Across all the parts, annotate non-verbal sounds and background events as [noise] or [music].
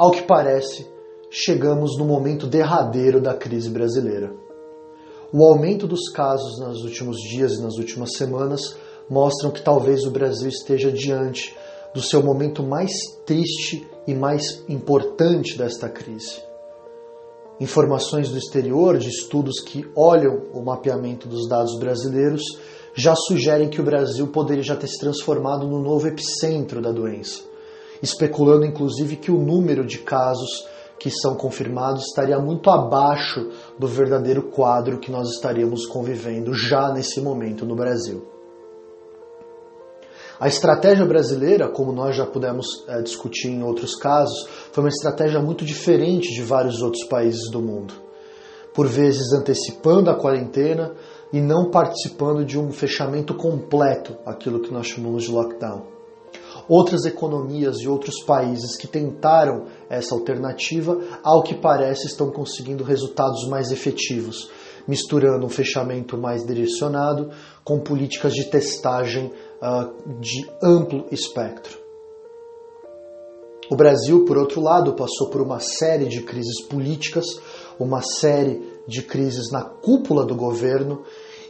Ao que parece, chegamos no momento derradeiro da crise brasileira. O aumento dos casos nos últimos dias e nas últimas semanas mostram que talvez o Brasil esteja diante do seu momento mais triste e mais importante desta crise. Informações do exterior, de estudos que olham o mapeamento dos dados brasileiros, já sugerem que o Brasil poderia já ter se transformado no novo epicentro da doença, especulando inclusive que o número de casos que são confirmados estaria muito abaixo do verdadeiro quadro que nós estaríamos convivendo já nesse momento no Brasil. A estratégia brasileira, como nós já pudemos é, discutir em outros casos, foi uma estratégia muito diferente de vários outros países do mundo. Por vezes antecipando a quarentena e não participando de um fechamento completo, aquilo que nós chamamos de lockdown. Outras economias e outros países que tentaram essa alternativa, ao que parece, estão conseguindo resultados mais efetivos, misturando um fechamento mais direcionado com políticas de testagem uh, de amplo espectro. O Brasil, por outro lado, passou por uma série de crises políticas, uma série de crises na cúpula do governo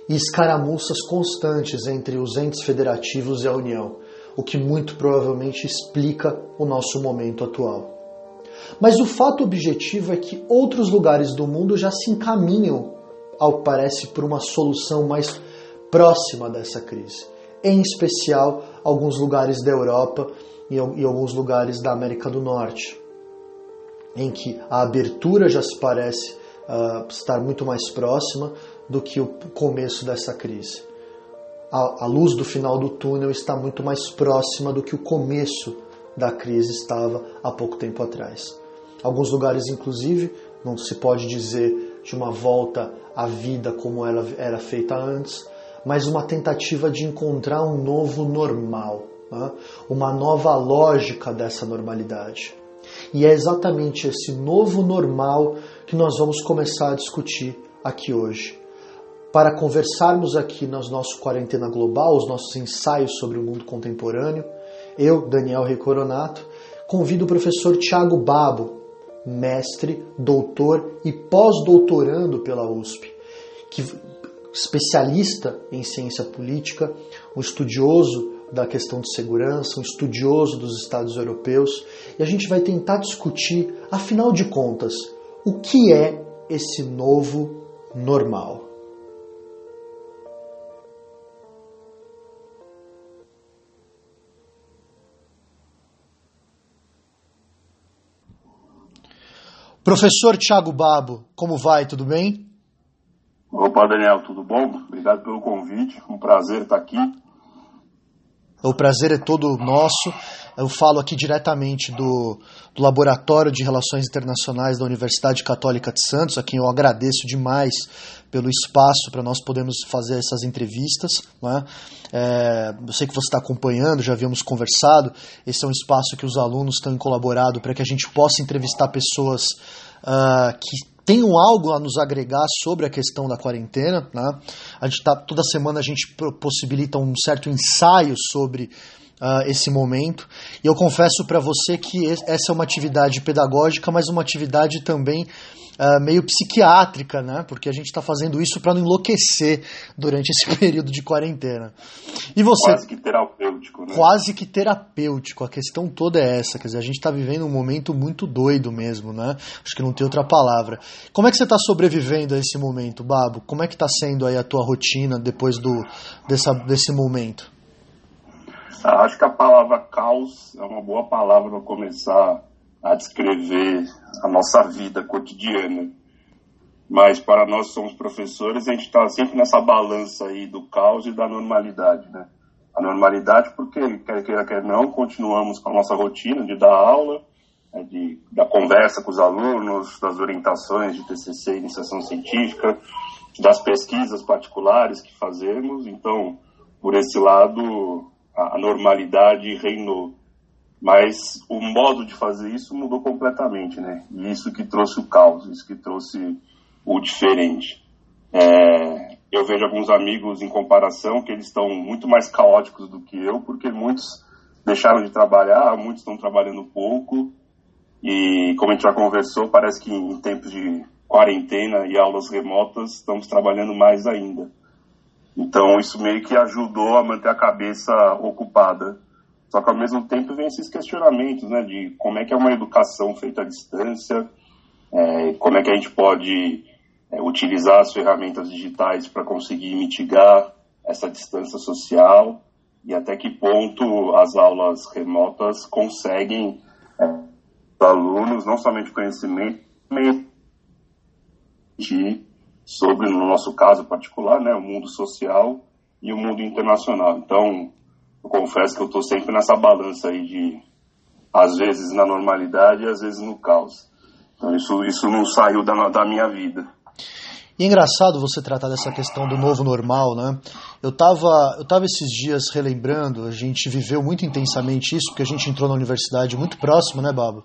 e escaramuças constantes entre os entes federativos e a União, o que muito provavelmente explica o nosso momento atual. Mas o fato objetivo é que outros lugares do mundo já se encaminham, ao que parece, por uma solução mais próxima dessa crise em especial alguns lugares da Europa e, alguns lugares da América do Norte, em que a abertura já se parece uh, estar muito mais próxima do que o começo dessa crise. A, a luz do final do túnel está muito mais próxima do que o começo da crise estava há pouco tempo atrás. Alguns lugares, inclusive, não se pode dizer de uma volta à vida como ela era feita antes, mas uma tentativa de encontrar um novo normal, né? uma nova lógica dessa normalidade. E é exatamente esse novo normal que nós vamos começar a discutir aqui hoje. Para conversarmos aqui nos nossos Quarentena Global, os nossos ensaios sobre o mundo contemporâneo, eu, Daniel Recoronato, convido o professor Tiago Babo, mestre, doutor e pós-doutorando pela USP, que especialista em ciência política, um estudioso da questão de segurança, um estudioso dos Estados europeus, e a gente vai tentar discutir, afinal de contas, o que é esse novo normal. Professor Tiago Babo, como vai? Tudo bem? Opa, Daniel, tudo bom? Obrigado pelo convite. Um prazer estar aqui. O prazer é todo nosso. Eu falo aqui diretamente do, do, Laboratório de Relações Internacionais da Universidade Católica de Santos, a quem eu agradeço demais pelo espaço para nós podermos fazer essas entrevistas. Né? É, eu sei que você está acompanhando, já havíamos conversado. Esse é um espaço que os alunos têm colaborado para que a gente possa entrevistar pessoas uh, que tenham algo a nos agregar sobre a questão da quarentena. Né? A gente tá, toda semana a gente possibilita um certo ensaio sobre uh, esse momento. E eu confesso para você que essa é uma atividade pedagógica, mas uma atividade também uh, meio psiquiátrica, né? Porque a gente está fazendo isso para não enlouquecer durante esse [laughs] período de quarentena. E você? Quase que terapêutico, né? Quase que terapêutico. A questão toda é essa, quer dizer, a gente está vivendo um momento muito doido mesmo, né? Acho que não tem outra palavra. Como é que você está sobrevivendo a esse momento, Babo? Como é que está sendo aí a tua rotina depois do dessa, desse momento? Ah, acho que a palavra caos é uma boa palavra para começar a descrever a nossa vida cotidiana. Mas para nós que somos professores, a gente está sempre nessa balança aí do caos e da normalidade, né? A normalidade porque, quer queira, quer não, continuamos com a nossa rotina de dar aula, né, de, da conversa com os alunos, das orientações de TCC, iniciação científica, das pesquisas particulares que fazemos. Então, por esse lado, a, a normalidade reinou. Mas o modo de fazer isso mudou completamente, né? E isso que trouxe o caos, isso que trouxe o diferente. É, eu vejo alguns amigos em comparação que eles estão muito mais caóticos do que eu, porque muitos deixaram de trabalhar, muitos estão trabalhando pouco, E como a gente já conversou, parece que em tempos de quarentena e aulas remotas estamos trabalhando mais ainda. Então isso meio que ajudou a manter a cabeça ocupada. Só que ao mesmo tempo vem esses questionamentos, né, de como é que é uma educação feita à distância, é, como é que a gente pode é, utilizar as ferramentas digitais para conseguir mitigar essa distância social e até que ponto as aulas remotas conseguem é, alunos não somente conhecimento sobre no nosso caso particular né o mundo social e o mundo internacional. Então eu confesso que eu estou sempre nessa balança aí de às vezes na normalidade e às vezes no caos então isso isso não saiu da, da minha vida e é engraçado você tratar dessa questão do novo normal, né? Eu tava, eu tava esses dias relembrando, a gente viveu muito intensamente isso, porque a gente entrou na universidade muito próximo, né, Babo?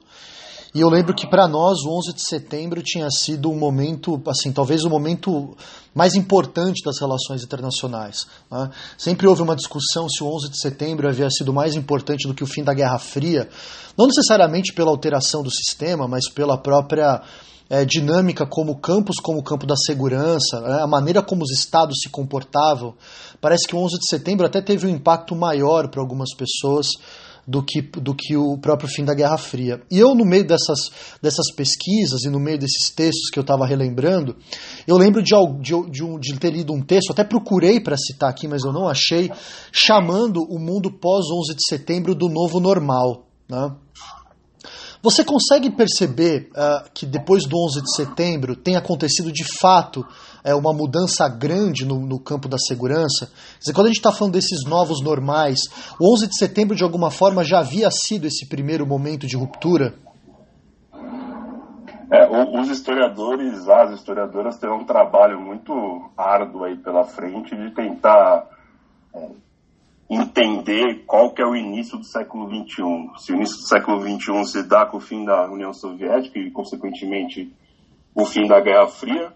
E eu lembro que para nós o 11 de setembro tinha sido um momento, assim, talvez o momento mais importante das relações internacionais. Né? Sempre houve uma discussão se o 11 de setembro havia sido mais importante do que o fim da Guerra Fria, não necessariamente pela alteração do sistema, mas pela própria é, dinâmica como campos, como o campo da segurança, né, a maneira como os estados se comportavam. Parece que o 11 de setembro até teve um impacto maior para algumas pessoas do que, do que o próprio fim da Guerra Fria. E eu, no meio dessas, dessas pesquisas e no meio desses textos que eu estava relembrando, eu lembro de, de, de, de ter lido um texto, até procurei para citar aqui, mas eu não achei, chamando o mundo pós-11 de setembro do novo normal. Né? Você consegue perceber uh, que depois do 11 de setembro tem acontecido de fato uh, uma mudança grande no, no, campo da segurança? Quer dizer, quando a gente está falando desses novos normais, o 11 de setembro de alguma forma já havia sido esse primeiro momento de ruptura? É, os historiadores, as historiadoras terão um trabalho muito árduo aí pela frente de tentar é, entender qual que é o início do século XXI. Se o início do século XXI se dá com o fim da União Soviética e, consequentemente, o fim da Guerra Fria,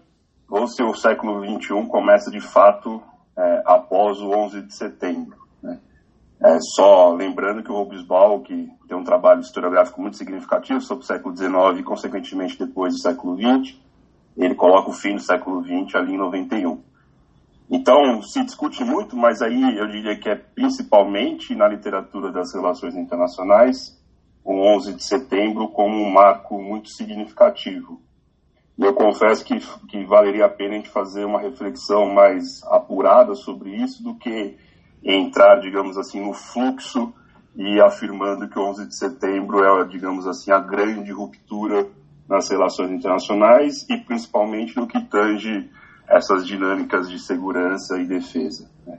ou se o século XXI começa de fato é, após o 11 de setembro. Né? É, só lembrando que o Hobsbawm, que tem um trabalho historiográfico muito significativo sobre o século XIX e, consequentemente, depois do século XX, ele coloca o fim do século XX ali em 91. Então, se discute muito, mas aí eu diria que é principalmente na literatura das relações internacionais, o 11 de setembro como um marco muito significativo. E eu confesso que, que valeria a pena a gente fazer uma reflexão mais apurada sobre isso do que entrar, digamos assim, no fluxo e afirmando que o 11 de setembro é, digamos assim, a grande ruptura nas relações internacionais e principalmente no que tange essas dinâmicas de segurança e defesa. Né?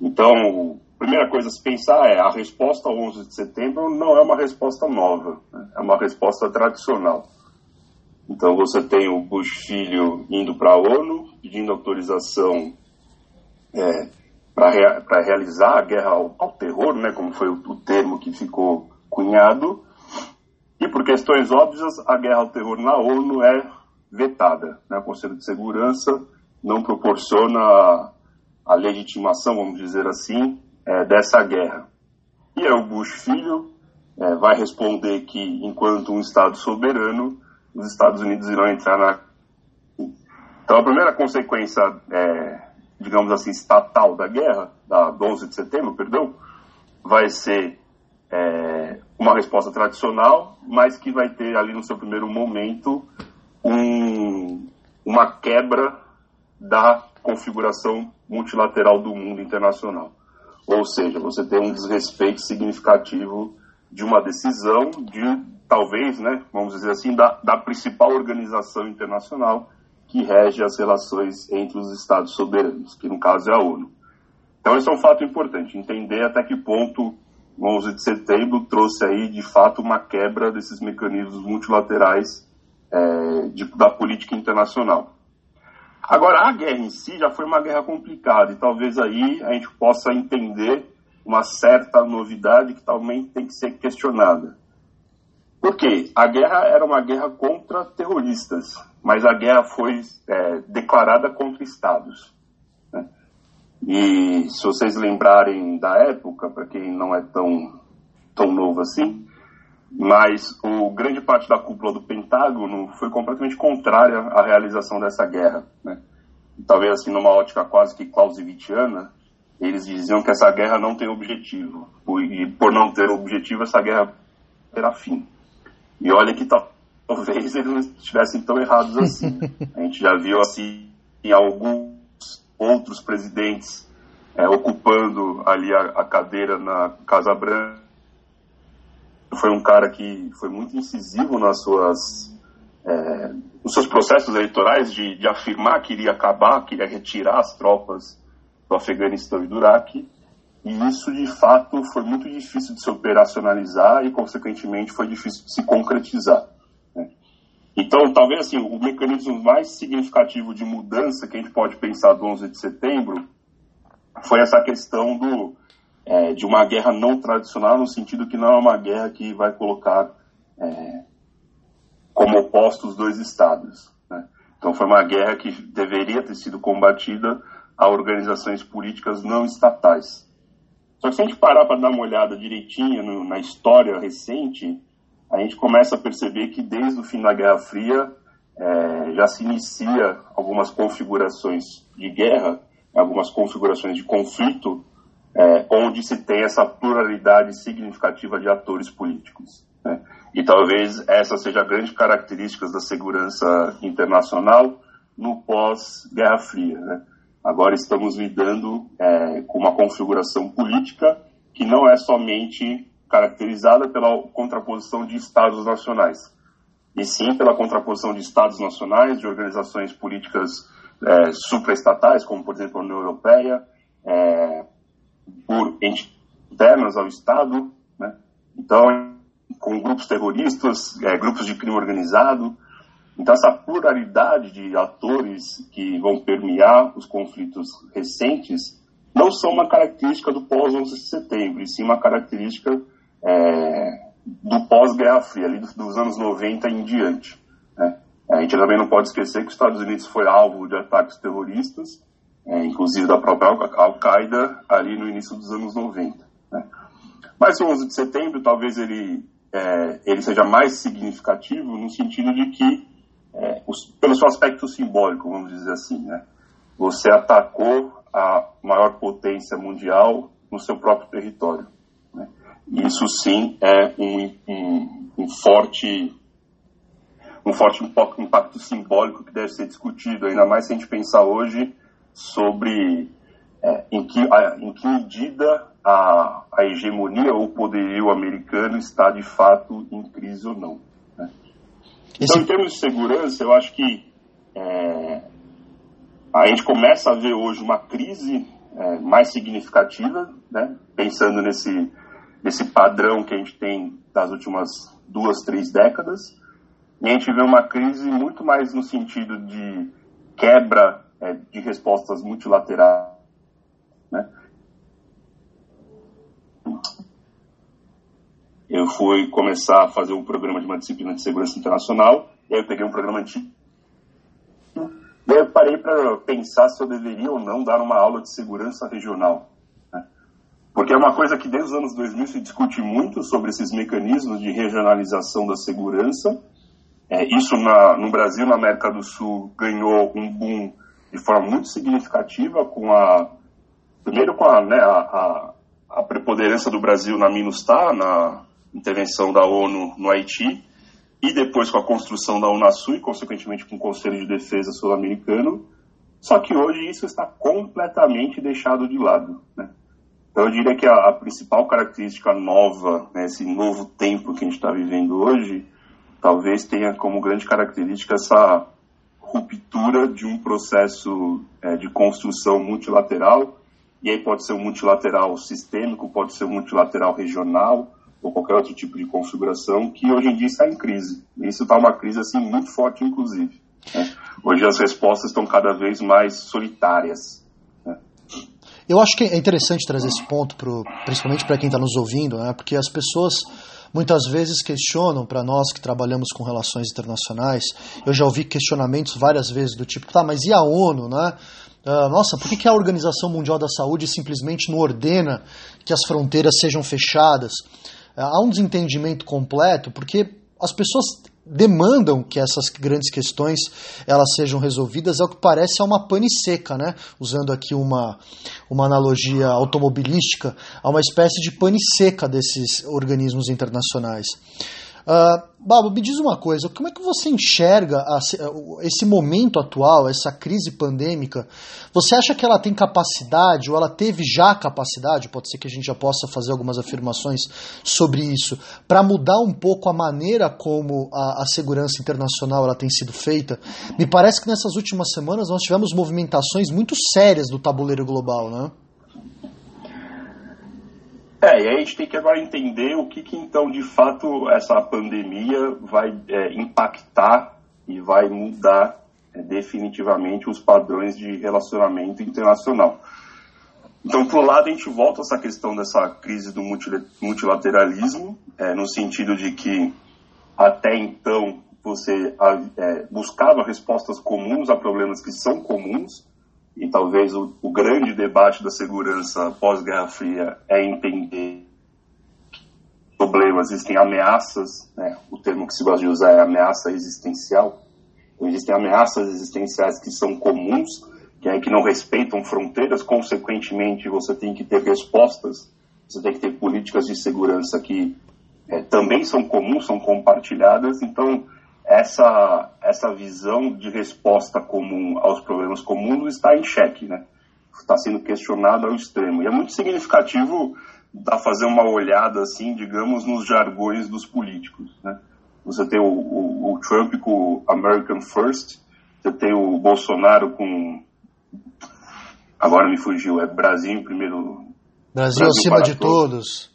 Então, a primeira coisa a se pensar é a resposta ao 11 de setembro não é uma resposta nova, né? é uma resposta tradicional. Então, você tem o Bush filho indo para a ONU, pedindo autorização é, para rea realizar a guerra ao, ao, terror, né, como foi o, o termo que ficou cunhado, e por questões óbvias, a guerra ao terror na ONU é vetada. Né? O Conselho de Segurança não proporciona a, legitimação, vamos dizer assim, é, dessa guerra. E é o Bush filho é, vai responder que, enquanto um Estado soberano, os Estados Unidos irão entrar na. Então, a primeira consequência, é, digamos assim, estatal da guerra, da 11 de setembro, perdão, vai ser uma resposta tradicional, mas que vai ter ali no seu primeiro momento um, uma quebra da configuração multilateral do mundo internacional. Ou seja, você tem um desrespeito significativo de uma decisão de, talvez, né, vamos dizer assim, da, da principal organização internacional que rege as relações entre os Estados soberanos, que no caso é a ONU. Então, esse é um fato importante, entender até que ponto o 11 de setembro trouxe aí, de fato, uma quebra desses mecanismos multilaterais é, de, da política internacional. Agora, a guerra em si já foi uma guerra complicada e talvez aí a gente possa entender uma certa novidade que também tem que ser questionada. Por quê? A guerra era uma guerra contra terroristas, mas a guerra foi é, declarada contra estados. Né? E se vocês lembrarem da época, para quem não é tão, tão novo assim, mas o grande parte da cúpula do Pentágono foi completamente contrária à realização dessa guerra. Né? Talvez assim, numa ótica quase que clausewittiana, eles diziam que essa guerra não tem objetivo. E por não ter objetivo, essa guerra terá fim. E olha que talvez eles não estivessem tão errados assim. A gente já viu assim em alguns outros presidentes é, ocupando ali a, a cadeira na Casa Branca foi um cara que foi muito incisivo nas suas, é, nos seus processos eleitorais de, de, afirmar que iria acabar, que iria retirar as tropas do Afeganistão e do Iraque. E isso, de fato, foi muito difícil de se operacionalizar e, consequentemente, foi difícil de se concretizar. Né? Então, talvez assim, o mecanismo mais significativo de mudança que a gente pode pensar do 11 de setembro foi essa questão do, é, de uma guerra não tradicional, no sentido que não é uma guerra que vai colocar é, como opostos dois estados. Né? Então foi uma guerra que deveria ter sido combatida a organizações políticas não estatais. Só que se a gente parar para dar uma olhada direitinha no, na história recente, a gente começa a perceber que desde o fim da Guerra Fria é, já se inicia algumas configurações de guerra, algumas configurações de conflito é, onde se tem essa pluralidade significativa de atores políticos. Né? E talvez essa seja a grande característica da segurança internacional no pós-Guerra Fria. Né? Agora estamos lidando é, com uma configuração política que não é somente caracterizada pela contraposição de Estados nacionais, e sim pela contraposição de Estados nacionais, de organizações políticas é, supraestatais, como por exemplo a União Europeia, é, por internas ao Estado, né? então com grupos terroristas, é, grupos de crime organizado. Então essa pluralidade de atores que vão permear os conflitos recentes não são uma característica do pós-11 de setembro, e sim uma característica é, do pós-Guerra Fria, ali dos anos 90 em diante. Né? A gente também não pode esquecer que os Estados Unidos foi alvo de ataques terroristas, é, inclusive da própria Al-Qaeda, ali no início dos anos 90. Né? Mas o 11 de setembro, talvez ele, é, ele seja mais significativo no sentido de que, é, os, pelo seu aspecto simbólico, vamos dizer assim, né? você atacou a maior potência mundial no seu próprio território. Né? Isso sim é um, um, um forte um forte impacto simbólico que deve ser discutido, ainda mais se a gente pensar hoje sobre é, em, que, a, em que medida a, a hegemonia ou o poderio americano está de fato em crise ou não. Né? Então, em termos de segurança, eu acho que é, a gente começa a ver hoje uma crise é, mais significativa, né? pensando nesse, nesse padrão que a gente tem das últimas duas, três décadas, e a gente vê uma crise muito mais no sentido de quebra é, de respostas multilaterais. Né? Eu fui começar a fazer um programa de uma disciplina de segurança internacional, e aí eu peguei um programa antigo, e aí eu parei para pensar se eu deveria ou não dar uma aula de segurança regional. Né? Porque é uma coisa que desde os anos 2000 se discute muito sobre esses mecanismos de regionalização da segurança. É, isso na, no Brasil, na América do Sul, ganhou um boom de forma muito significativa com a primeiro com a, né, a, a, a preponderância do Brasil na MINUSTAH, na intervenção da ONU no Haiti, e depois com a construção da Unasul e, consequentemente, com o Conselho de Defesa Sul-Americano. Só que hoje isso está completamente deixado de lado. Né? Então, eu diria que a, a principal característica nova, né, esse novo tempo que a gente está vivendo hoje, talvez tenha como grande característica essa ruptura de um processo é, de construção multilateral, e aí pode ser um multilateral sistêmico, pode ser um multilateral regional, ou qualquer outro tipo de configuração, que hoje em dia está em crise. Isso está uma crise assim muito forte, inclusive. Né? Hoje as respostas estão cada vez mais solitárias. Né? Eu acho que é interessante trazer esse ponto, pro, principalmente para quem está nos ouvindo, né? porque as pessoas muitas vezes questionam para nós que trabalhamos com relações internacionais. Eu já ouvi questionamentos várias vezes do tipo, tá, mas e a ONU, né? Uh, nossa, por que, que a Organização Mundial da Saúde simplesmente não ordena que as fronteiras sejam fechadas? há um desentendimento completo, porque as pessoas demandam que essas grandes questões elas sejam resolvidas, é o que parece é uma pane seca, né? Usando aqui uma, uma analogia automobilística, há uma espécie de pane seca desses organismos internacionais. Uh, Babo, me diz uma coisa, como é que você enxerga esse momento atual, essa crise pandêmica? Você acha que ela tem capacidade, ou ela teve já capacidade, pode ser que a gente já possa fazer algumas afirmações sobre isso, para mudar um pouco a maneira como a, a segurança internacional ela tem sido feita? Me parece que nessas últimas semanas nós tivemos movimentações muito sérias do tabuleiro global, né? É, e aí a gente tem que agora entender o que, que então de fato essa pandemia vai é, impactar e vai mudar é, definitivamente os padrões de relacionamento internacional. Então, por um lado, a gente volta a essa questão dessa crise do multilateralismo, é, no sentido de que até então você é, buscava respostas comuns a problemas que são comuns, e talvez o, o grande debate da segurança pós-Guerra Fria é entender problemas, existem ameaças, né? o termo que se gosta de usar é ameaça existencial. Então, existem ameaças existenciais que são comuns, que, é, que não respeitam fronteiras, consequentemente, você tem que ter respostas, você tem que ter políticas de segurança que é, também são comuns, são compartilhadas. Então, essa, essa visão de resposta comum aos problemas comuns está em xeque, né? Está sendo questionado ao extremo. E é muito significativo da fazer uma olhada, assim, digamos, nos jargões dos políticos, né? Você tem o, o, o Trump com o American First, você tem o Bolsonaro com agora me fugiu, é Brasil em primeiro. Brasil, Brasil acima de todos. todos.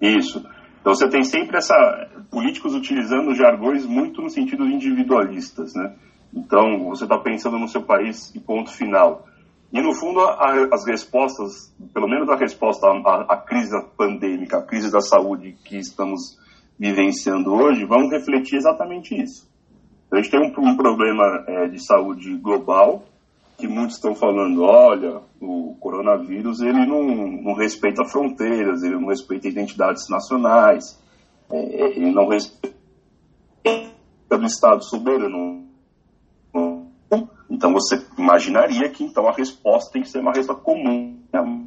Isso. Então você tem sempre essa políticos utilizando jargões muito no sentido individualistas, né? Então você está pensando no seu país e ponto final. E no fundo a, as respostas, pelo menos a resposta à, à, crise pandêmica, à crise da saúde que estamos vivenciando hoje, vão refletir exatamente isso. A gente tem um, um problema é, de saúde global que muitos estão falando, olha, o coronavírus ele não, não respeita fronteiras, ele não respeita identidades nacionais, é, é ele não respeita do Estado soberano. Então você imaginaria que então a resposta tem que ser uma resposta comum, né?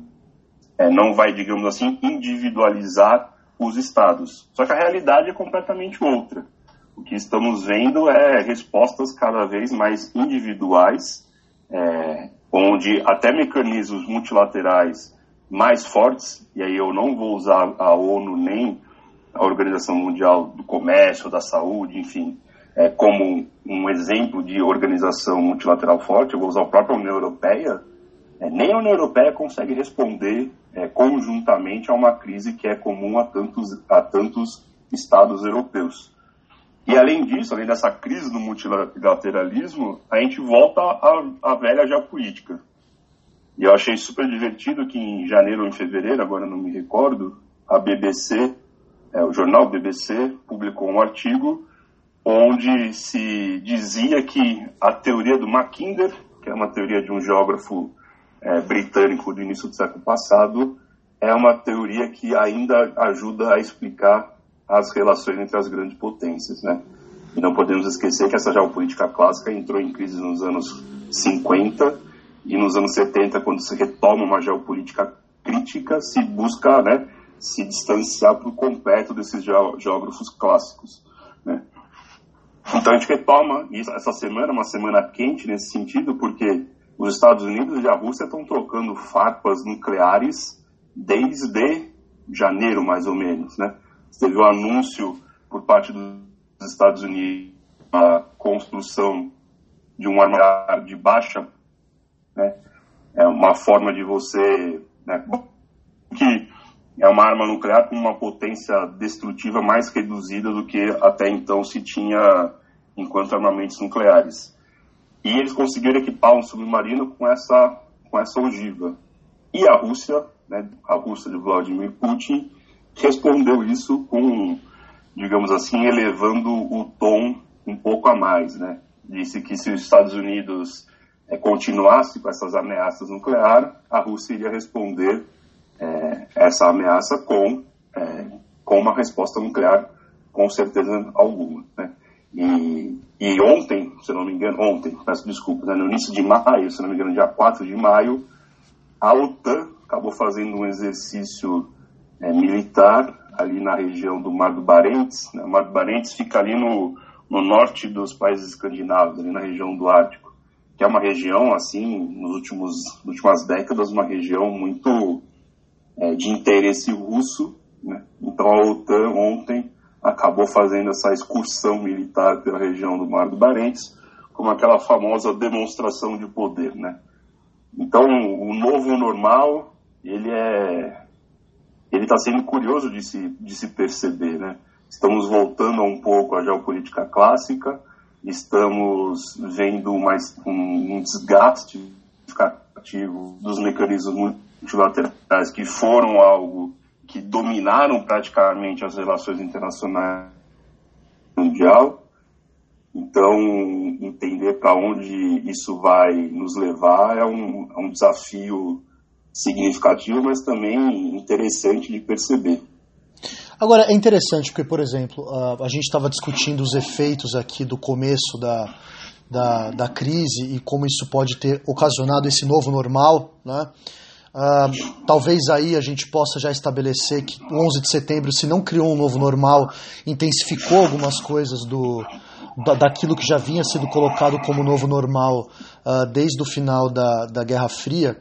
é, não vai, digamos assim, individualizar os estados. Só que a realidade é completamente outra. O que estamos vendo é respostas cada vez mais individuais é, onde até mecanismos multilaterais mais fortes, e aí eu não vou usar a ONU nem a Organização Mundial do Comércio, da Saúde, enfim, é, como um exemplo de organização multilateral forte, eu vou usar a própria União Europeia, é, nem a União Europeia consegue responder é, conjuntamente a uma crise que é comum a tantos, a tantos estados europeus. E além disso, além dessa crise do multilateralismo, a gente volta à, à velha geopolítica. E eu achei super divertido que em janeiro ou em fevereiro, agora não me recordo, a BBC, é, o jornal BBC, publicou um artigo onde se dizia que a teoria do Mackinder, que é uma teoria de um geógrafo é, britânico do início do século passado, é uma teoria que ainda ajuda a explicar as relações entre as grandes potências, né? E não podemos esquecer que essa geopolítica clássica entrou em crise nos anos 50 e nos anos 70, quando se retoma uma geopolítica crítica, se busca, né, se distanciar por completo desses geógrafos clássicos, né? Então a gente retoma isso essa semana, uma semana quente nesse sentido, porque os Estados Unidos e a Rússia estão trocando farpas nucleares desde janeiro, mais ou menos, né? Teve um anúncio por parte dos Estados Unidos a construção de um armamento de baixa, né? É uma forma de você, né? que é uma arma nuclear com uma potência destrutiva mais reduzida do que até então se tinha enquanto armamentos nucleares. E eles conseguiram equipar um submarino com essa com essa ogiva. E a Rússia, né, a Rússia de Vladimir Putin, respondeu isso com, digamos assim, elevando o tom um pouco a mais, né? Disse que se os Estados Unidos é, continuasse com essas ameaças nucleares, a Rússia iria responder é, essa ameaça com é, com uma resposta nuclear, com certeza alguma. Né? E, e, ontem, se não me engano, ontem, peço desculpa, né, no início de maio, se não me engano, dia 4 de maio, a OTAN acabou fazendo um exercício é, militar ali na região do Mar do Barents. Né? O Mar do Barents fica ali no, no norte dos países escandinavos, ali na região do Ártico, que é uma região, assim, nos últimos nas últimas décadas, uma região muito é, de interesse russo. Né? Então a OTAN ontem acabou fazendo essa excursão militar pela região do Mar do Barents, como aquela famosa demonstração de poder, né? Então, o novo normal, ele é ele está sendo curioso de se, de se perceber, né? Estamos voltando um pouco à geopolítica clássica, estamos vendo mais um, um desgaste significativo dos mecanismos multilaterais que foram algo que dominaram praticamente as relações internacionais mundial. Então, entender para onde isso vai nos levar é um, é um desafio significativo, mas também interessante de perceber. Agora, é interessante porque, por exemplo, a gente estava discutindo os efeitos aqui do começo da, da, da, crise e como isso pode ter ocasionado esse novo normal, né? Uh, talvez aí a gente possa já estabelecer que o 11 de setembro, se não criou um novo normal, intensificou algumas coisas do, da, daquilo que já vinha sido colocado como novo normal uh, desde o final da, da Guerra Fria.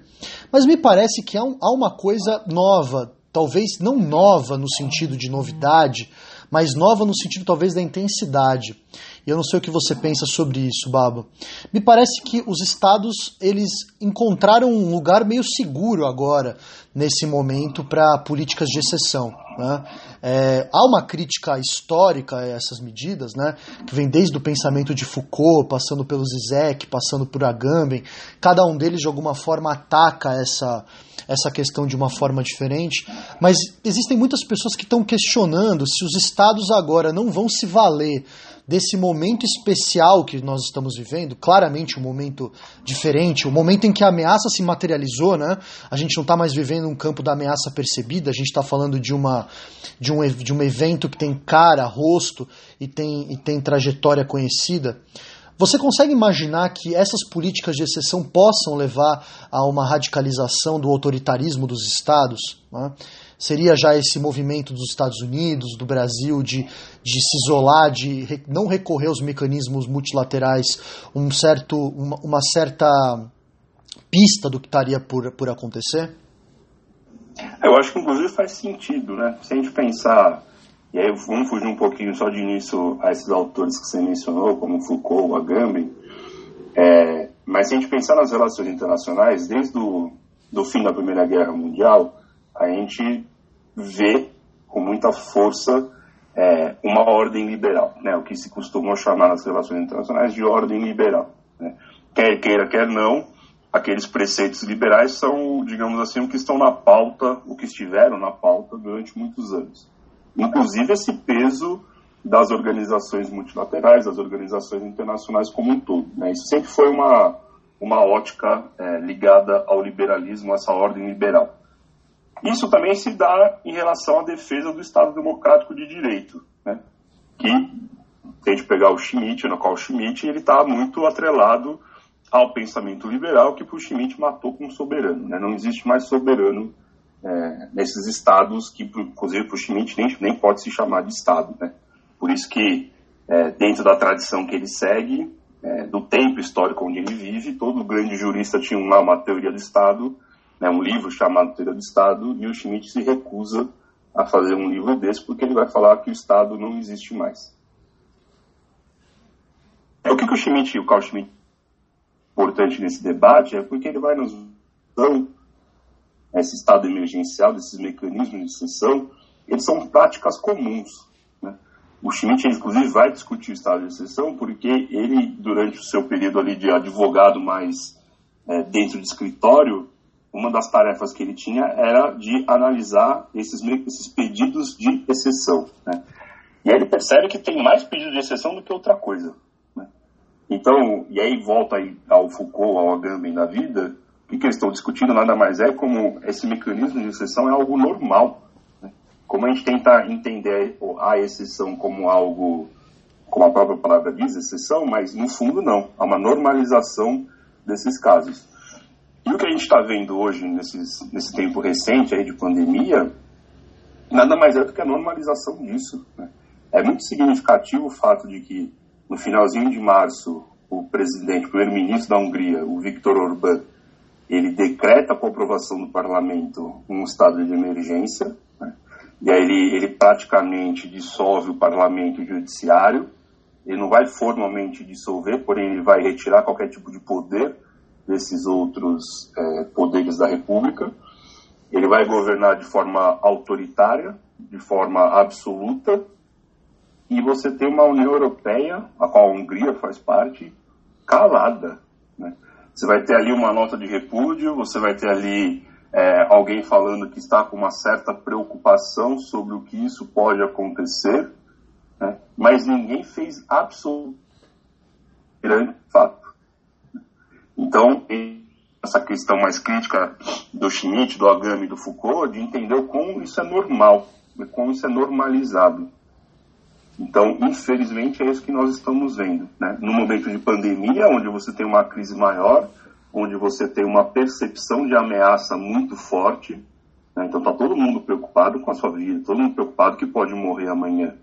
Mas me parece que há, um, há uma coisa nova, talvez não nova no sentido de novidade, mas nova no sentido talvez da intensidade. E eu não sei o que você pensa sobre isso, Baba. Me parece que os estados eles encontraram um lugar meio seguro agora nesse momento para políticas de exceção. Né? É, há uma crítica histórica a essas medidas, né, que vem desde o pensamento de Foucault, passando pelo Zizek, passando por Agamben. Cada um deles, de alguma forma, ataca essa, essa questão de uma forma diferente. Mas existem muitas pessoas que estão questionando se os estados agora não vão se valer desse momento especial que nós estamos vivendo, claramente um momento diferente, o um momento em que a ameaça se materializou, né? A gente não está mais vivendo um campo da ameaça percebida, a gente está falando de, uma, de, um, de um evento que tem cara, rosto e tem, e tem trajetória conhecida. Você consegue imaginar que essas políticas de exceção possam levar a uma radicalização do autoritarismo dos estados? Né? Seria já esse movimento dos Estados Unidos, do Brasil, de, de se isolar, de não recorrer aos mecanismos multilaterais, um certo, uma, uma certa pista do que estaria por, por acontecer? Eu acho que inclusive faz sentido, né? Se a gente pensar, e aí vamos fugir um pouquinho só de início a esses autores que você mencionou, como Foucault, Agamben, é, mas se a gente pensar nas relações internacionais, desde o do fim da Primeira Guerra Mundial, a gente vê com muita força é, uma ordem liberal, né, o que se costuma chamar nas relações internacionais de ordem liberal. Né. Quer queira, quer não, aqueles preceitos liberais são, digamos assim, o que estão na pauta, o que estiveram na pauta durante muitos anos. Inclusive esse peso das organizações multilaterais, das organizações internacionais como um todo. Né. Isso sempre foi uma, uma ótica é, ligada ao liberalismo, essa ordem liberal. Isso também se dá em relação à defesa do Estado Democrático de Direito, né? que, se a gente pegar o Schmitt, no qual o Schmitt está muito atrelado ao pensamento liberal que o Schmitt matou como soberano. Né? Não existe mais soberano é, nesses estados que, inclusive, para o Schmitt nem, nem pode se chamar de Estado. Né? Por isso que, é, dentro da tradição que ele segue, é, do tempo histórico onde ele vive, todo grande jurista tinha uma, uma teoria do Estado, né, um livro chamado Teoria do Estado, e o Schmitt se recusa a fazer um livro desse porque ele vai falar que o Estado não existe mais. É o que, que o Schmitt, o Carl Schmitt, importante nesse debate é porque ele vai nos dando esse estado emergencial, desses mecanismos de exceção, eles são práticas comuns. Né? O Schmitt, inclusive, vai discutir o estado de exceção porque ele, durante o seu período ali de advogado mais é, dentro de escritório, uma das tarefas que ele tinha era de analisar esses, esses pedidos de exceção. Né? E aí ele percebe que tem mais pedidos de exceção do que outra coisa. Né? Então, e aí volta aí ao Foucault, ao Agamben da vida, o que, que eles estão discutindo nada mais é como esse mecanismo de exceção é algo normal. Né? como a gente tenta entender a exceção como algo, como a própria palavra diz, exceção, mas no fundo não, há uma normalização desses casos. E o que a gente está vendo hoje, nesses, nesse tempo recente aí de pandemia, nada mais é do que a normalização disso. Né? É muito significativo o fato de que, no finalzinho de março, o presidente, o primeiro-ministro da Hungria, o Viktor Orbán, ele decreta com aprovação do parlamento um estado de emergência, né? e aí ele, ele praticamente dissolve o parlamento e o judiciário, ele não vai formalmente dissolver, porém ele vai retirar qualquer tipo de poder desses outros é, poderes da República. Ele vai governar de forma autoritária, de forma absoluta, e você tem uma União Europeia, a qual a Hungria faz parte, calada. Né? Você vai ter ali uma nota de repúdio, você vai ter ali é, alguém falando que está com uma certa preocupação sobre o que isso pode acontecer, né? mas ninguém fez absolutamente grande fato. Então, essa questão mais crítica do Schmitt, do Agami do Foucault, de entender como isso é normal, como isso é normalizado. Então, infelizmente, é isso que nós estamos vendo. Né? No momento de pandemia, onde você tem uma crise maior, onde você tem uma percepção de ameaça muito forte, né? então está todo mundo preocupado com a sua vida, todo mundo preocupado que pode morrer amanhã.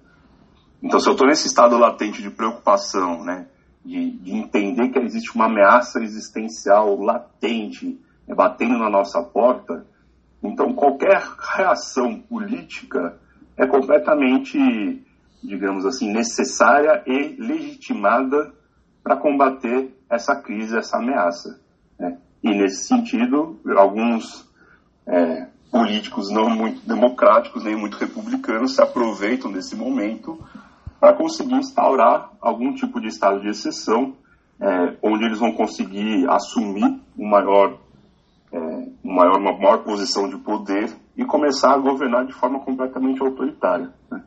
Então, se eu estou nesse estado latente de preocupação, né? De, de, entender que existe uma ameaça existencial latente né? batendo na nossa porta, então qualquer reação política é completamente digamos assim, necessária e legitimada para combater essa crise, essa ameaça. Né? E nesse sentido, alguns é, políticos não muito democráticos nem muito republicanos se aproveitam desse momento para conseguir instaurar algum tipo de estado de exceção, é, onde eles vão conseguir assumir um maior, é, um maior, uma maior posição de poder e começar a governar de forma completamente autoritária. Né?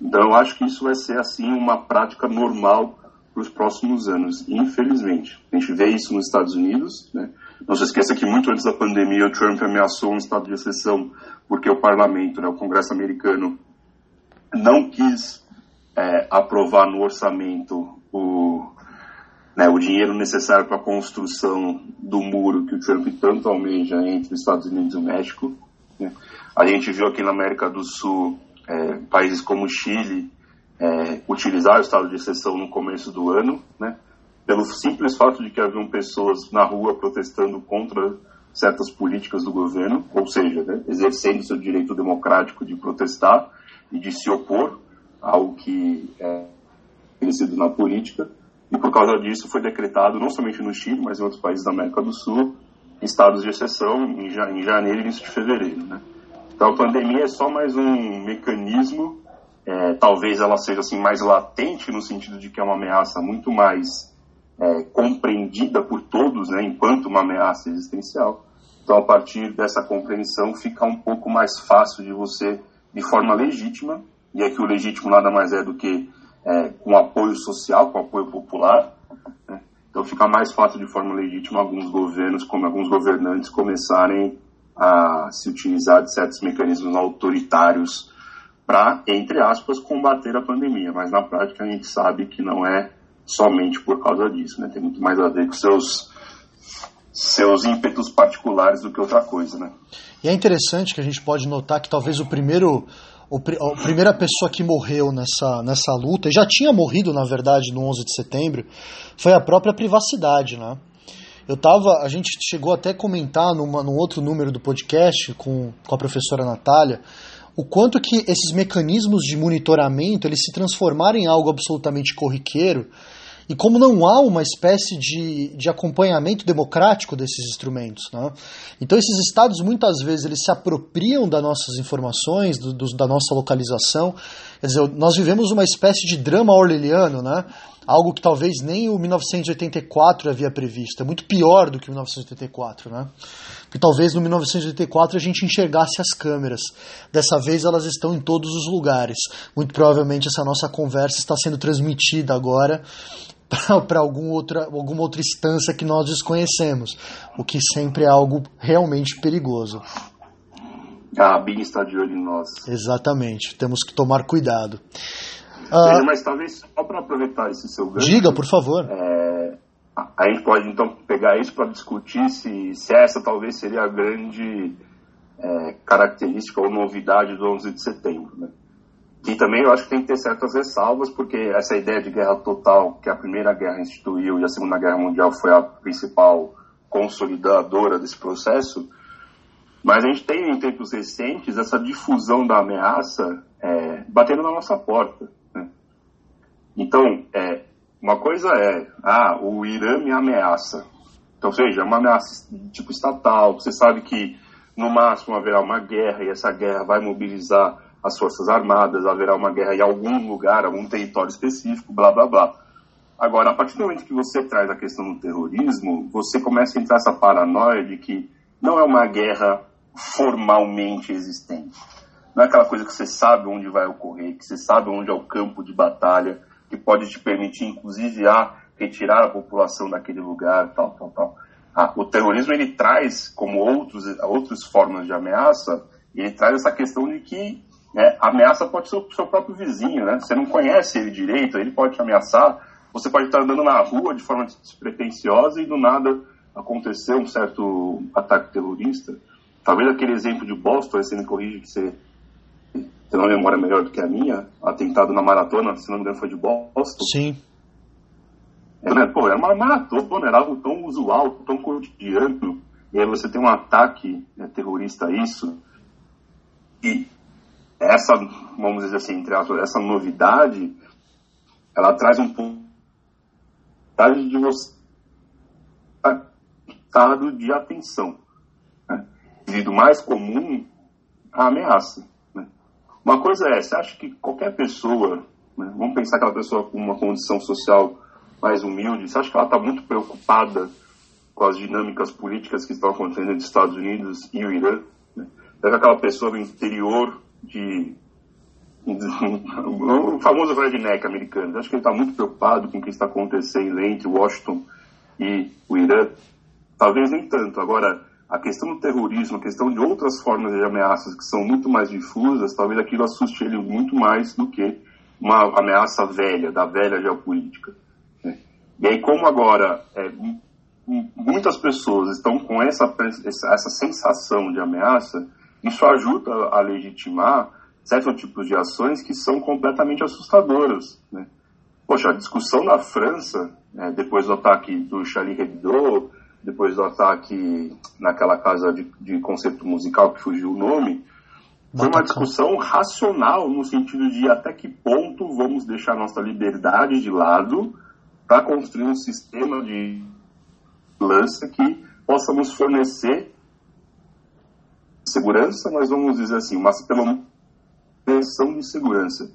Então eu acho que isso vai ser assim uma prática normal para os próximos anos, infelizmente. A gente vê isso nos Estados Unidos, né? Não se esqueça que muito antes da pandemia o Trump ameaçou um estado de exceção porque o parlamento, né, o Congresso americano, não quis é, aprovar no orçamento o, né, o dinheiro necessário para a construção do muro que o Trump tanto almeja entre os Estados Unidos e o México. Né? A gente viu aqui na América do Sul é, países como o Chile é, utilizaram o estado de exceção no começo do ano, né, pelo simples fato de que haviam pessoas na rua protestando contra certas políticas do governo, ou seja, né, exercendo seu direito democrático de protestar e de se opor ao que é conhecido na política. E por causa disso foi decretado, não somente no Chile, mas em outros países da América do Sul, estados de exceção em janeiro e início de fevereiro. Né? Então a pandemia é só mais um mecanismo, é, talvez ela seja assim mais latente no sentido de que é uma ameaça muito mais é, compreendida por todos, né, enquanto uma ameaça existencial. Então a partir dessa compreensão fica um pouco mais fácil de você, de forma legítima, e aqui o legítimo nada mais é do que é, com apoio social, com apoio popular. Né? Então fica mais fácil de forma legítima alguns governos, como alguns governantes começarem a se utilizar de certos mecanismos autoritários para, entre aspas, combater a pandemia. Mas na prática a gente sabe que não é somente por causa disso, né? Tem muito mais a ver com seus seus ímpetos particulares do que outra coisa, né? E é interessante que a gente pode notar que talvez o primeiro a primeira pessoa que morreu nessa, nessa luta, e já tinha morrido, na verdade, no 11 de setembro, foi a própria privacidade, né? Eu tava, a gente chegou até a comentar numa, num outro número do podcast com, com a professora Natália, o quanto que esses mecanismos de monitoramento eles se transformaram em algo absolutamente corriqueiro e como não há uma espécie de, de acompanhamento democrático desses instrumentos. Né? Então esses estados muitas vezes eles se apropriam das nossas informações, do, do, da nossa localização. Quer dizer, nós vivemos uma espécie de drama orwelliano, né? algo que talvez nem o 1984 havia previsto. É muito pior do que o 1984, né? Porque talvez no 1984 a gente enxergasse as câmeras. Dessa vez elas estão em todos os lugares. Muito provavelmente essa nossa conversa está sendo transmitida agora para algum outra, alguma outra instância que nós desconhecemos, o que sempre é algo realmente perigoso. a BIM está de olho em nós. Exatamente, temos que tomar cuidado. Ah, mas talvez só para aproveitar esse seu gancho. Diga, por favor. É, a gente pode então pegar isso para discutir se, se essa talvez seria a grande é, característica ou novidade do 11 de setembro. Né? Que também eu acho que tem que ter certas ressalvas, porque essa ideia de guerra total que a Primeira Guerra instituiu e a Segunda Guerra Mundial foi a principal consolidadora desse processo, mas a gente tem em tempos recentes essa difusão da ameaça é, batendo na nossa porta. Né? Então, é, uma coisa é, ah, o Irã me ameaça. Então, seja, é uma ameaça tipo estatal, você sabe que no máximo haverá uma guerra e essa guerra vai mobilizar as forças armadas, haverá uma guerra em algum lugar, algum território específico, blá blá blá. Agora, a partir do momento que você traz a questão do terrorismo, você começa a entrar essa paranoia de que não é uma guerra formalmente existente. Não é aquela coisa que você sabe onde vai ocorrer, que você sabe onde é o campo de batalha, que pode te permitir, inclusive, a retirar a população daquele lugar, tal, tal, tal. Ah, o terrorismo ele traz, como outros, outras formas de ameaça, ele traz essa questão de que né, a ameaça pode ser o seu próprio vizinho, né? Você não conhece ele direito, ele pode te ameaçar. Você pode estar andando na rua de forma despretensiosa e do nada acontecer um certo ataque terrorista. Talvez aquele exemplo de Boston, você me corrige que você tem uma memória melhor do que a minha, atentado na maratona, se não me engano foi de Boston. Sim. É, né? Pô, era uma maratona, era algo tão usual, tão cotidiano, e aí você tem um ataque né, terrorista a isso, e essa, vamos dizer assim, entre aspas, essa novidade, ela traz um pouco de você estado de atenção. Né? Devido mais comum, a ameaça. Né? Uma coisa é, você acha que qualquer pessoa, né, vamos pensar aquela pessoa com uma condição social mais humilde, você acha que ela está muito preocupada com as dinâmicas políticas que estão acontecendo entre os Estados Unidos e o Irã? Né? Deve aquela pessoa no interior de [laughs] o famoso redneck americano. Acho que ele está muito preocupado com o que está acontecendo entre Washington e o Irã. Talvez nem tanto. Agora, a questão do terrorismo, a questão de outras formas de ameaças que são muito mais difusas, talvez aquilo assuste ele muito mais do que uma ameaça velha, da velha geopolítica. Né? E aí, como agora é, muitas pessoas estão com essa, essa sensação de ameaça, isso ajuda a legitimar certos tipos de ações que são completamente assustadoras. Né? Poxa, a discussão na França, né, depois do ataque do Charlie Hebdo, depois do ataque naquela casa de, de concerto musical que fugiu o nome, foi uma discussão racional no sentido de até que ponto vamos deixar nossa liberdade de lado para construir um sistema de lança que possa nos fornecer segurança, mas vamos dizer assim, pelo menos prevenção de segurança.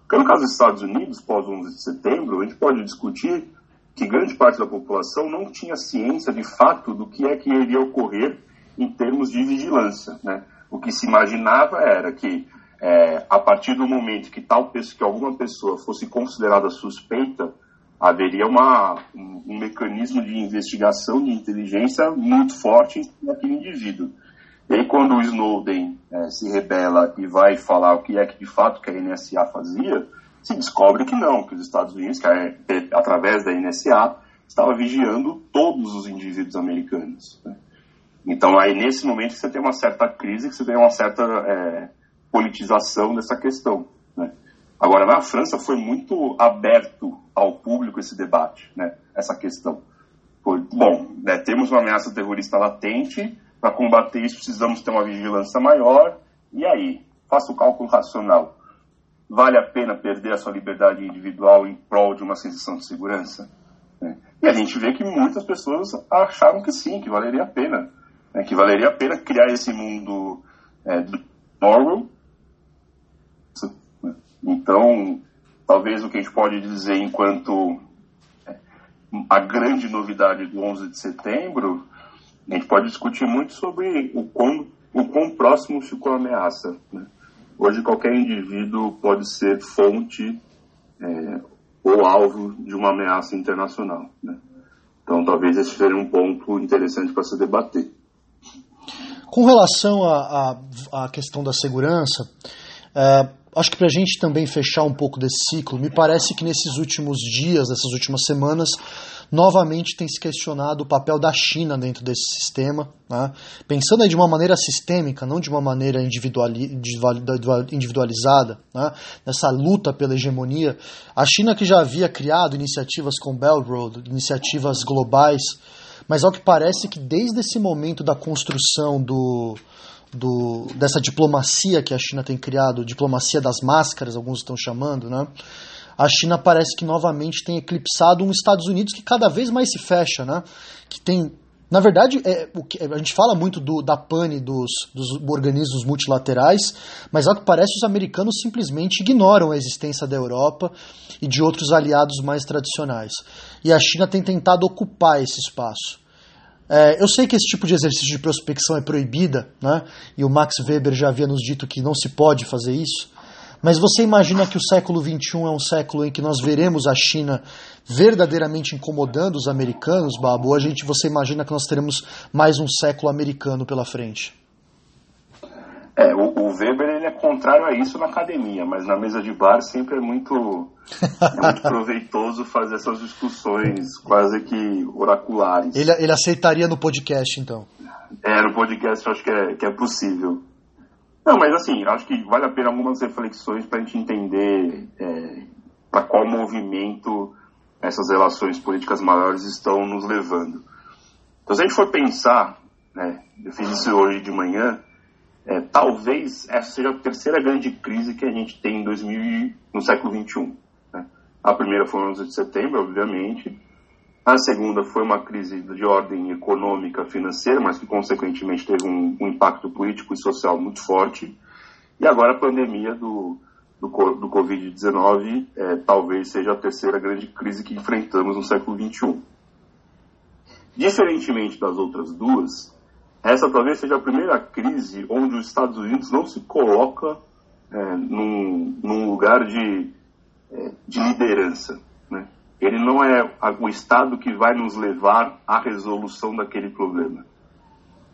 Porque no caso dos Estados Unidos, pós 11 de setembro, a gente pode discutir que grande parte da população não tinha ciência de fato do que é que iria ocorrer em termos de vigilância. Né? O que se imaginava era que é, a partir do momento que tal que alguma pessoa fosse considerada suspeita, haveria uma, um, um mecanismo de investigação de inteligência muito forte naquele indivíduo. E aí, quando o Snowden é, se rebela e vai falar o que é que de fato que a NSA fazia, se descobre que não, que os Estados Unidos, que é, através da NSA, estava vigiando todos os indivíduos americanos. Né? Então, aí nesse momento você tem uma certa crise, você tem uma certa é, politização dessa questão. Né? Agora, na França foi muito aberto ao público esse debate, né? essa questão. Foi, bom, né, temos uma ameaça terrorista latente, para combater isso, precisamos ter uma vigilância maior. E aí? Faça o cálculo racional. Vale a pena perder a sua liberdade individual em prol de uma sensação de segurança? É. E a gente vê que muitas pessoas acharam que sim, que valeria a pena. Né? Que valeria a pena criar esse mundo é, do. Então, talvez o que a gente pode dizer enquanto é, a grande novidade do 11 de setembro a gente pode discutir muito sobre o quão, o quão próximo ficou a ameaça. Né? Hoje, qualquer indivíduo pode ser fonte é, ou alvo de uma ameaça internacional. Né? Então, talvez esse seja um ponto interessante para se debater. Com relação à questão da segurança, é, acho que para a gente também fechar um pouco desse ciclo, me parece que nesses últimos dias, nessas últimas semanas, novamente tem se questionado o papel da China dentro desse sistema, né? pensando de uma maneira sistêmica, não de uma maneira individualizada, né? nessa luta pela hegemonia. A China que já havia criado iniciativas com Belt Road, iniciativas globais, mas ao que parece que desde esse momento da construção do, do, dessa diplomacia que a China tem criado, diplomacia das máscaras, alguns estão chamando, né? a China parece que novamente tem eclipsado um Estados Unidos que cada vez mais se fecha, né? Que tem na verdade, é, o que, a gente fala muito do, da pane dos, dos organismos multilaterais, mas ao que parece, os americanos simplesmente ignoram a existência da Europa e de outros aliados mais tradicionais. E a China tem tentado ocupar esse espaço. É, eu sei que esse tipo de exercício de prospecção é proibida, né? e o Max Weber já havia nos dito que não se pode fazer isso, mas você imagina que o século XXI é um século em que nós veremos a China verdadeiramente incomodando os americanos, Babu? A gente, você imagina que nós teremos mais um século americano pela frente? É, o, o, Weber ele é contrário a isso na academia, mas na mesa de bar sempre é muito, é muito [laughs] proveitoso fazer essas discussões quase que oraculares. Ele, ele aceitaria no podcast, então? É, no podcast eu acho que é, que é possível. Não, mas assim, acho que vale a pena algumas reflexões para a gente entender é, para qual movimento essas relações políticas maiores estão nos levando. Então, se a gente for pensar, né, eu fiz isso hoje de manhã, é, talvez essa seja a terceira grande crise que a gente tem em 2000, no século XXI. Né? A primeira foi no 11 de setembro, obviamente, a segunda foi uma crise de ordem econômica, financeira, mas que consequentemente teve um, um impacto político e social muito forte. E agora a pandemia do, do, do Covid-19 é, talvez seja a terceira grande crise que enfrentamos no século XXI. Diferentemente das outras duas, essa talvez seja a primeira crise onde os Estados Unidos não se coloca é, num, num, lugar de, é, de liderança. Né? ele não é o Estado que vai nos levar à resolução daquele problema.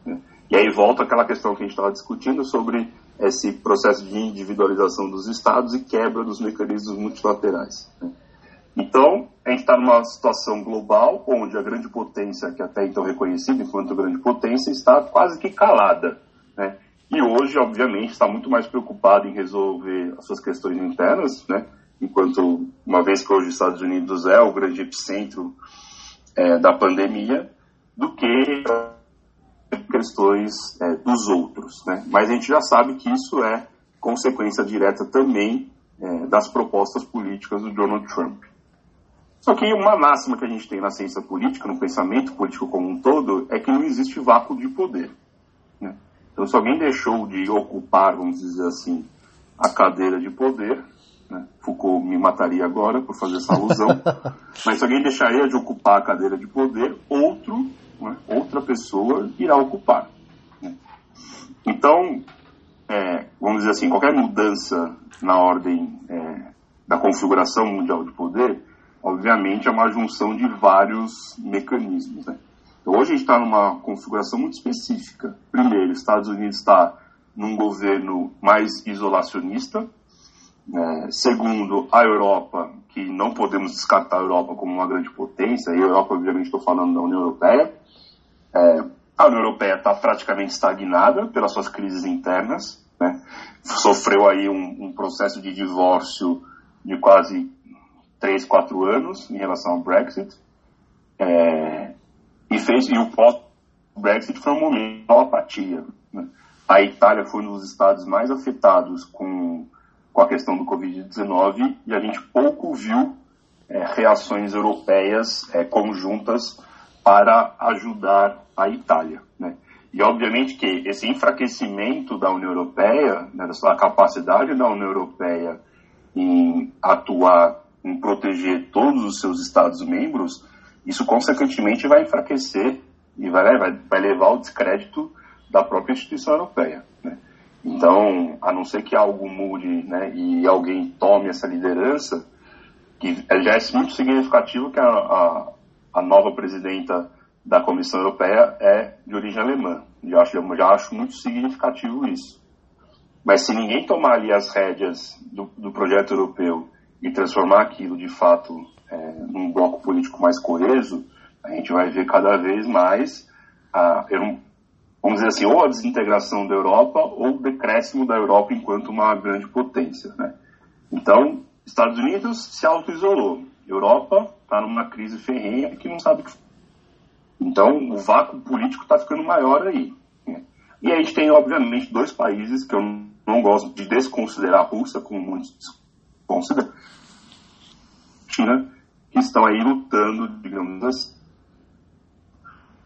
Né? E aí volta aquela questão que a gente estava discutindo sobre esse processo de individualização dos Estados e quebra dos mecanismos multilaterais. Né? Então, a gente está numa situação global onde a grande potência, que até então reconhecida enquanto grande potência, está quase que calada. Né? E hoje, obviamente, está muito mais preocupada em resolver as suas questões internas, né? enquanto, uma vez que hoje os Estados Unidos é o grande epicentro é, da pandemia, do que questões é, dos outros. Né? Mas a gente já sabe que isso é consequência direta também é, das propostas políticas do Donald Trump. Só que uma máxima que a gente tem na ciência política, no pensamento político como um todo, é que não existe vácuo de poder. Né? Então, se alguém deixou de ocupar, vamos dizer assim, a cadeira de poder, né? Foucault me mataria agora por fazer essa alusão. [laughs] Mas se alguém deixaria de ocupar a cadeira de poder, outro, né? outra pessoa irá ocupar. Né? Então, é, vamos dizer assim, qualquer mudança na ordem é, da configuração mundial de poder, obviamente é uma junção de vários mecanismos. Né? Então, hoje a gente está numa configuração muito específica. Primeiro, Estados Unidos está num governo mais isolacionista, é, segundo, a Europa, que não podemos descartar a Europa como uma grande potência, e a Europa, obviamente, estou falando da União Europeia. É, a União Europeia está praticamente estagnada pelas suas crises internas, né? sofreu aí um, um, processo de divórcio de quase 3, 4 anos em relação ao Brexit, é, e, fez, e o pós-Brexit foi um momento de apatia. Né? A Itália foi um dos estados mais afetados com com a questão do Covid-19 e a gente pouco viu é, reações europeias é, conjuntas para ajudar a Itália. Né? E obviamente que esse enfraquecimento da União Europeia, né, da capacidade da União Europeia em atuar, em proteger todos os seus Estados-membros, isso consequentemente vai enfraquecer e vai, vai, vai levar ao descrédito da própria instituição europeia. Né? Então, a não ser que algo mude né, e alguém tome essa liderança, que já é muito significativo que a, a, a nova presidenta da Comissão Europeia é de origem alemã. Já acho, já acho muito significativo isso. Mas se ninguém tomar ali as rédeas do, do projeto europeu e transformar aquilo de fato é, num bloco político mais coeso, a gente vai ver cada vez mais, a, vamos dizer assim, ou a desintegração da Europa ou o decréscimo da Europa enquanto uma grande potência. Né? Então, Estados Unidos se auto-isolou. Europa está numa crise ferrenha que não sabe o que Então, o vácuo político está ficando maior aí. Né? E a gente tem, obviamente, dois países que eu não gosto de desconsiderar a Rússia, como muitos consideram, China, que estão aí lutando, digamos assim,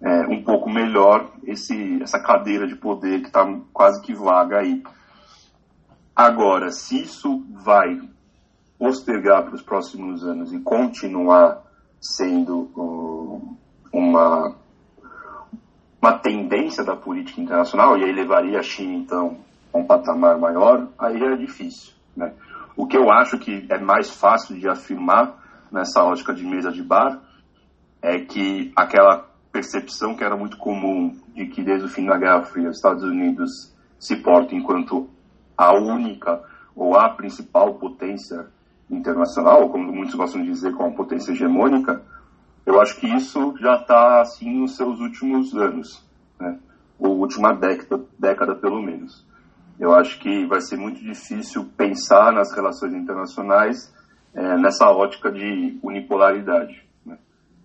é, um pouco melhor esse, essa cadeira de poder que está quase que vaga aí. Agora, se isso vai postergar para os próximos anos e continuar sendo uh, uma, uma tendência da política internacional, e aí levaria a China, então, a um patamar maior, aí é difícil. Né? O que eu acho que é mais fácil de afirmar nessa lógica de mesa de bar é que aquela percepção que era muito comum de que desde o fim da Guerra Fria os Estados Unidos se portam enquanto a única ou a principal potência internacional, como muitos gostam de dizer, como potência hegemônica, eu acho que isso já está assim nos seus últimos anos, né? ou última década, década pelo menos. Eu acho que vai ser muito difícil pensar nas relações internacionais é, nessa ótica de unipolaridade. Né?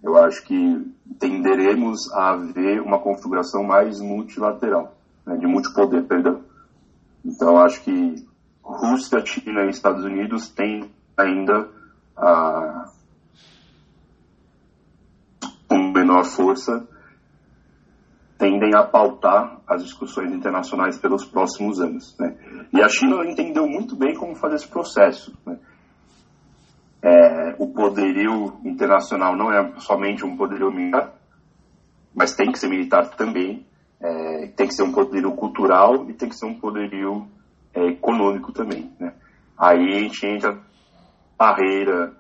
Eu acho que tenderemos a ver uma configuração mais multilateral, né? de multipoder, perdão. Então, acho que Rússia, China e Estados Unidos têm ainda a, com menor força tendem a pautar as discussões internacionais pelos próximos anos. Né? E a China entendeu muito bem como fazer esse processo. Né? É, o poderio internacional não é somente um poderio militar, mas tem que ser militar também, é, tem que ser um poderio cultural e tem que ser um poderio é, econômico também. Né? Aí a gente entra barreira,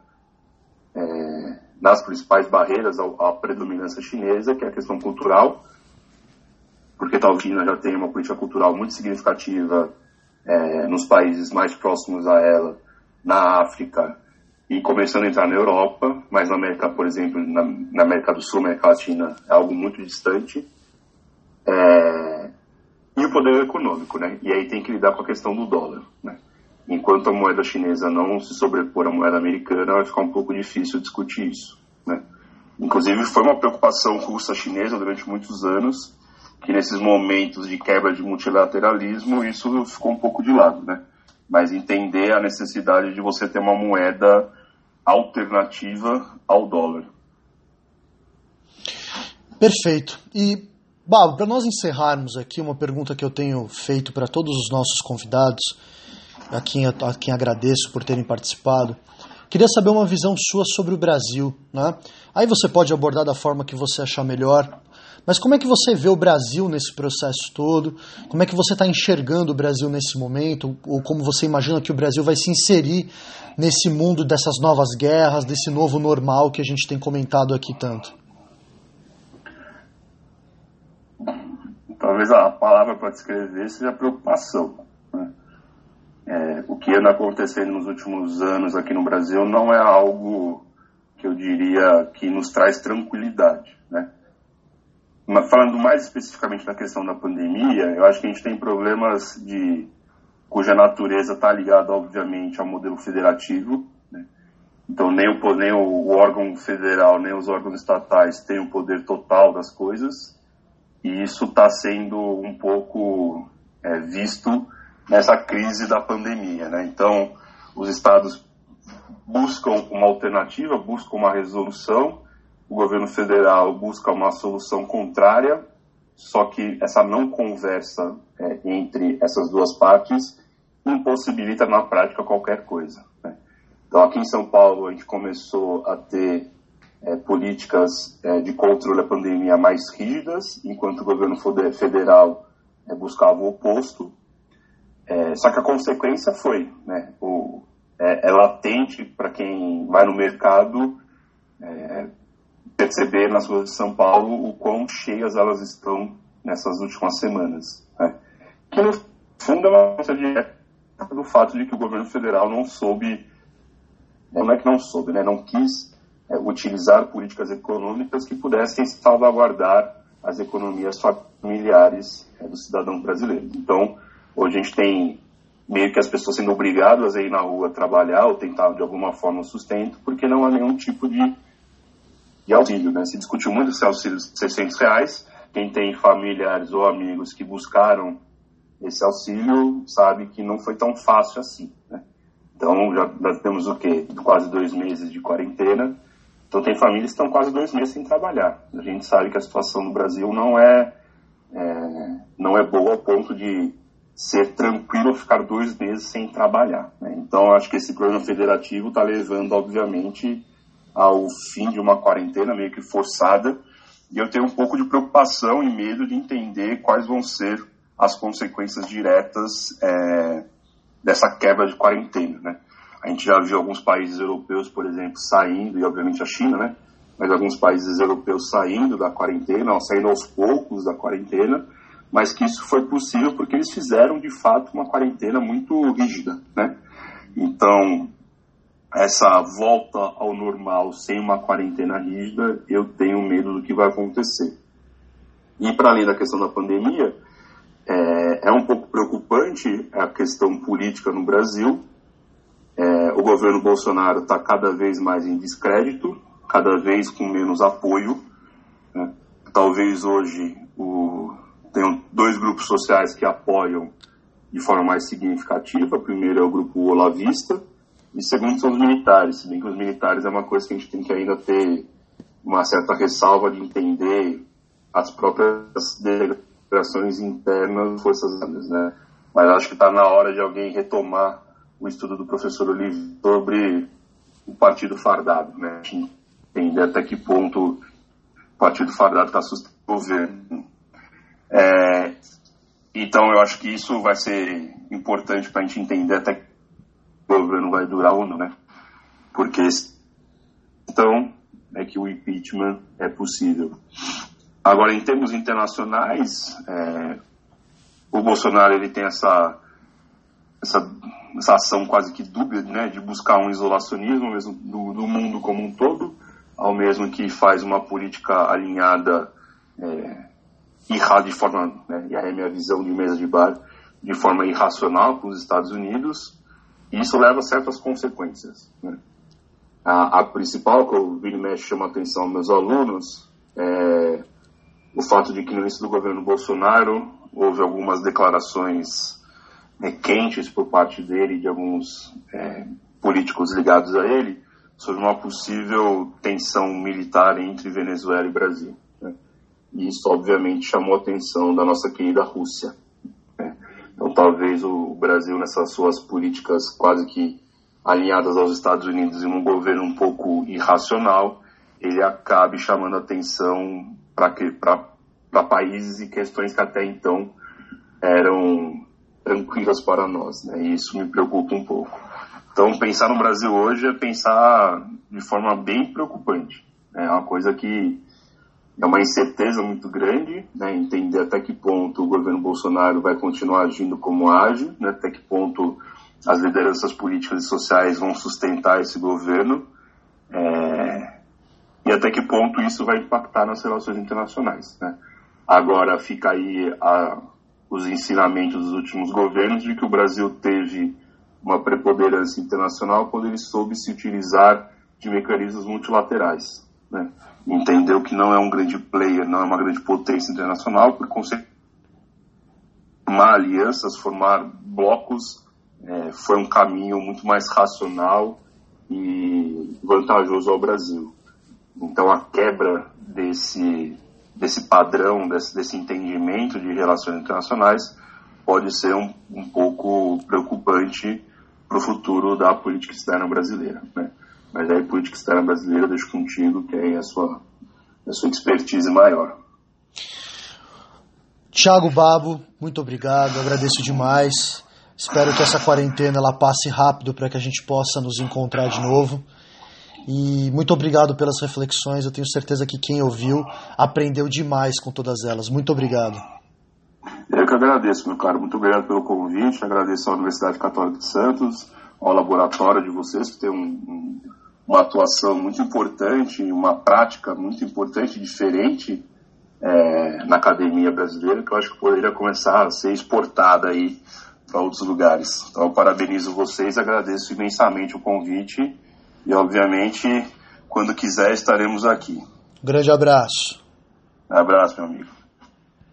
é, nas principais barreiras à, predominância chinesa, que é a questão cultural, porque talvez a China já tenha uma política cultural muito significativa é, nos países mais próximos a ela, na África e começando a entrar na Europa, mas na América, por exemplo, na, na América do Sul, América Latina, é algo muito distante. É, e o poder econômico, né? E aí tem que lidar com a questão do dólar, né? enquanto a moeda chinesa não se sobrepor à moeda americana, vai ficar um pouco difícil discutir isso. Né? Inclusive, foi uma preocupação russa-chinesa durante muitos anos, que nesses momentos de quebra de multilateralismo, isso ficou um pouco de lado. Né? Mas entender a necessidade de você ter uma moeda alternativa ao dólar. Perfeito. E, Babo, para nós encerrarmos aqui, uma pergunta que eu tenho feito para todos os nossos convidados a quem, a quem agradeço por terem participado. Queria saber uma visão sua sobre o Brasil. Né? Aí você pode abordar da forma que você achar melhor. Mas como é que você vê o Brasil nesse processo todo? Como é que você está enxergando o Brasil nesse momento? Ou como você imagina que o Brasil vai se inserir nesse mundo dessas novas guerras, desse novo normal que a gente tem comentado aqui tanto? Talvez a palavra para descrever seja preocupação. Né? É, o que anda acontecendo nos últimos anos aqui no Brasil não é algo que eu diria que nos traz tranquilidade, né? Falando mais especificamente da questão da pandemia, eu acho que a gente tem problemas de cuja natureza está ligada, obviamente, ao modelo federativo. Né? Então, nem, o, nem o órgão federal, nem os órgãos estatais têm o poder total das coisas. E isso está sendo um pouco é, visto nessa crise da pandemia. Né? Então, os estados buscam uma alternativa, buscam uma resolução, o governo federal busca uma solução contrária, só que essa não conversa é, entre essas duas partes impossibilita na prática qualquer coisa. Né? Então, aqui em São Paulo, a gente começou a ter é, políticas é, de controle da pandemia mais rígidas, enquanto o governo federal é, buscava o oposto. É, só que a consequência foi, né, o, é, é latente para quem vai no mercado perceber nas ruas de São Paulo o quão cheias elas estão nessas últimas semanas. Né? Que no fundo é uma coisa direta do fato de que o governo federal não soube, não é que não soube, né? não quis é, utilizar políticas econômicas que pudessem salvaguardar as economias familiares é, do cidadão brasileiro. Então, hoje a gente tem meio que as pessoas sendo obrigadas a ir na rua trabalhar ou tentar de alguma forma um sustento, porque não há nenhum tipo de, de auxílio. Né? Se discutiu muito esse auxílio de 600 reais. Quem tem familiares ou amigos que buscaram esse auxílio sabe que não foi tão fácil assim. Né? Então, já, já temos o quê? Quase dois meses de quarentena. Então, tem famílias que estão quase dois meses sem trabalhar. A gente sabe que a situação no Brasil não é, é não é boa ao ponto de ser tranquilo ficar dois meses sem trabalhar. Né? Então, acho que esse plano federativo está levando, obviamente, ao fim de uma quarentena meio que forçada. E eu tenho um pouco de preocupação e medo de entender quais vão ser as consequências diretas é, dessa quebra de quarentena. Né? A gente já viu alguns países europeus, por exemplo, saindo, e obviamente a China, né? mas alguns países europeus saindo da quarentena, saindo aos poucos da quarentena, mas que isso foi possível porque eles fizeram de fato uma quarentena muito rígida, né? Então, essa volta ao normal sem uma quarentena rígida, eu tenho medo do que vai acontecer. E para além da questão da pandemia, é, é, um pouco preocupante a questão política no Brasil. É, o governo Bolsonaro está cada vez mais em descrédito, cada vez com menos apoio. Né? Talvez hoje o tem dois grupos sociais que apoiam de forma mais significativa. O primeiro é o grupo Olavista e segundo são os militares, se bem que os militares é uma coisa que a gente tem que ainda ter uma certa ressalva de entender as próprias delegações internas das Forças Armadas, né? Mas acho que está na hora de alguém retomar o estudo do professor Olive sobre o Partido Fardado, né? Entender até que ponto o Partido Fardado está assustando o governo é, então eu acho que isso vai ser importante para a gente entender até que governo vai durar ou não, né? Porque então é que o impeachment é possível. Agora, em termos internacionais, é, o Bolsonaro ele tem essa, essa, essa ação quase que dúbia né, de buscar um isolacionismo mesmo do, do mundo como um todo, ao mesmo que faz uma política alinhada é, de forma, né, e aí é a minha visão de mesa de bar, de forma irracional para os Estados Unidos, e isso leva a certas consequências. Né? A, a, principal que eu vi mexe chama a atenção aos meus alunos é o fato de que no início do governo Bolsonaro houve algumas declarações né, quentes por parte dele e de alguns é, políticos ligados a ele sobre uma possível tensão militar entre Venezuela e Brasil. E isso, obviamente, chamou a atenção da nossa querida Rússia. Né? Talvez o Brasil, nessas suas políticas quase que alinhadas aos Estados Unidos e num governo um pouco irracional, ele acabe chamando atenção para países e questões que até então eram tranquilas para nós. Né? E isso me preocupa um pouco. Então, pensar no Brasil hoje é pensar de forma bem preocupante. É uma coisa que é uma incerteza muito grande, né, entender até que ponto o governo Bolsonaro vai continuar agindo como age, né, até que ponto as lideranças políticas e sociais vão sustentar esse governo é, e até que ponto isso vai impactar nas relações internacionais. Né. Agora fica aí a, os ensinamentos dos últimos governos de que o Brasil teve uma preponderância internacional quando ele soube se utilizar de mecanismos multilaterais. Né entendeu que não é um grande player, não é uma grande potência internacional, por conseguir formar alianças, formar blocos, é, foi um caminho muito mais racional e vantajoso ao Brasil. Então a quebra desse, desse padrão, desse, desse entendimento de relações internacionais pode ser um, um pouco preocupante para o futuro da política externa brasileira. Né? Mas aí, política externa brasileira, deixo contigo, que é a sua, a sua expertise maior. Tiago Babo, muito obrigado, agradeço demais. Espero que essa quarentena ela passe rápido para que a gente possa nos encontrar de novo. E muito obrigado pelas reflexões. Eu tenho certeza que quem ouviu aprendeu demais com todas elas. Muito obrigado. Eu que agradeço, meu caro. Muito obrigado pelo convite. Agradeço à Universidade Católica de Santos, ao laboratório de vocês, que tem um, um, uma atuação muito importante, uma prática muito importante, diferente é, na academia brasileira, que eu acho que poderia começar a ser exportada aí para outros lugares. Então, parabenizo vocês, agradeço imensamente o convite e, obviamente, quando quiser, estaremos aqui. Grande abraço. Um abraço, meu amigo.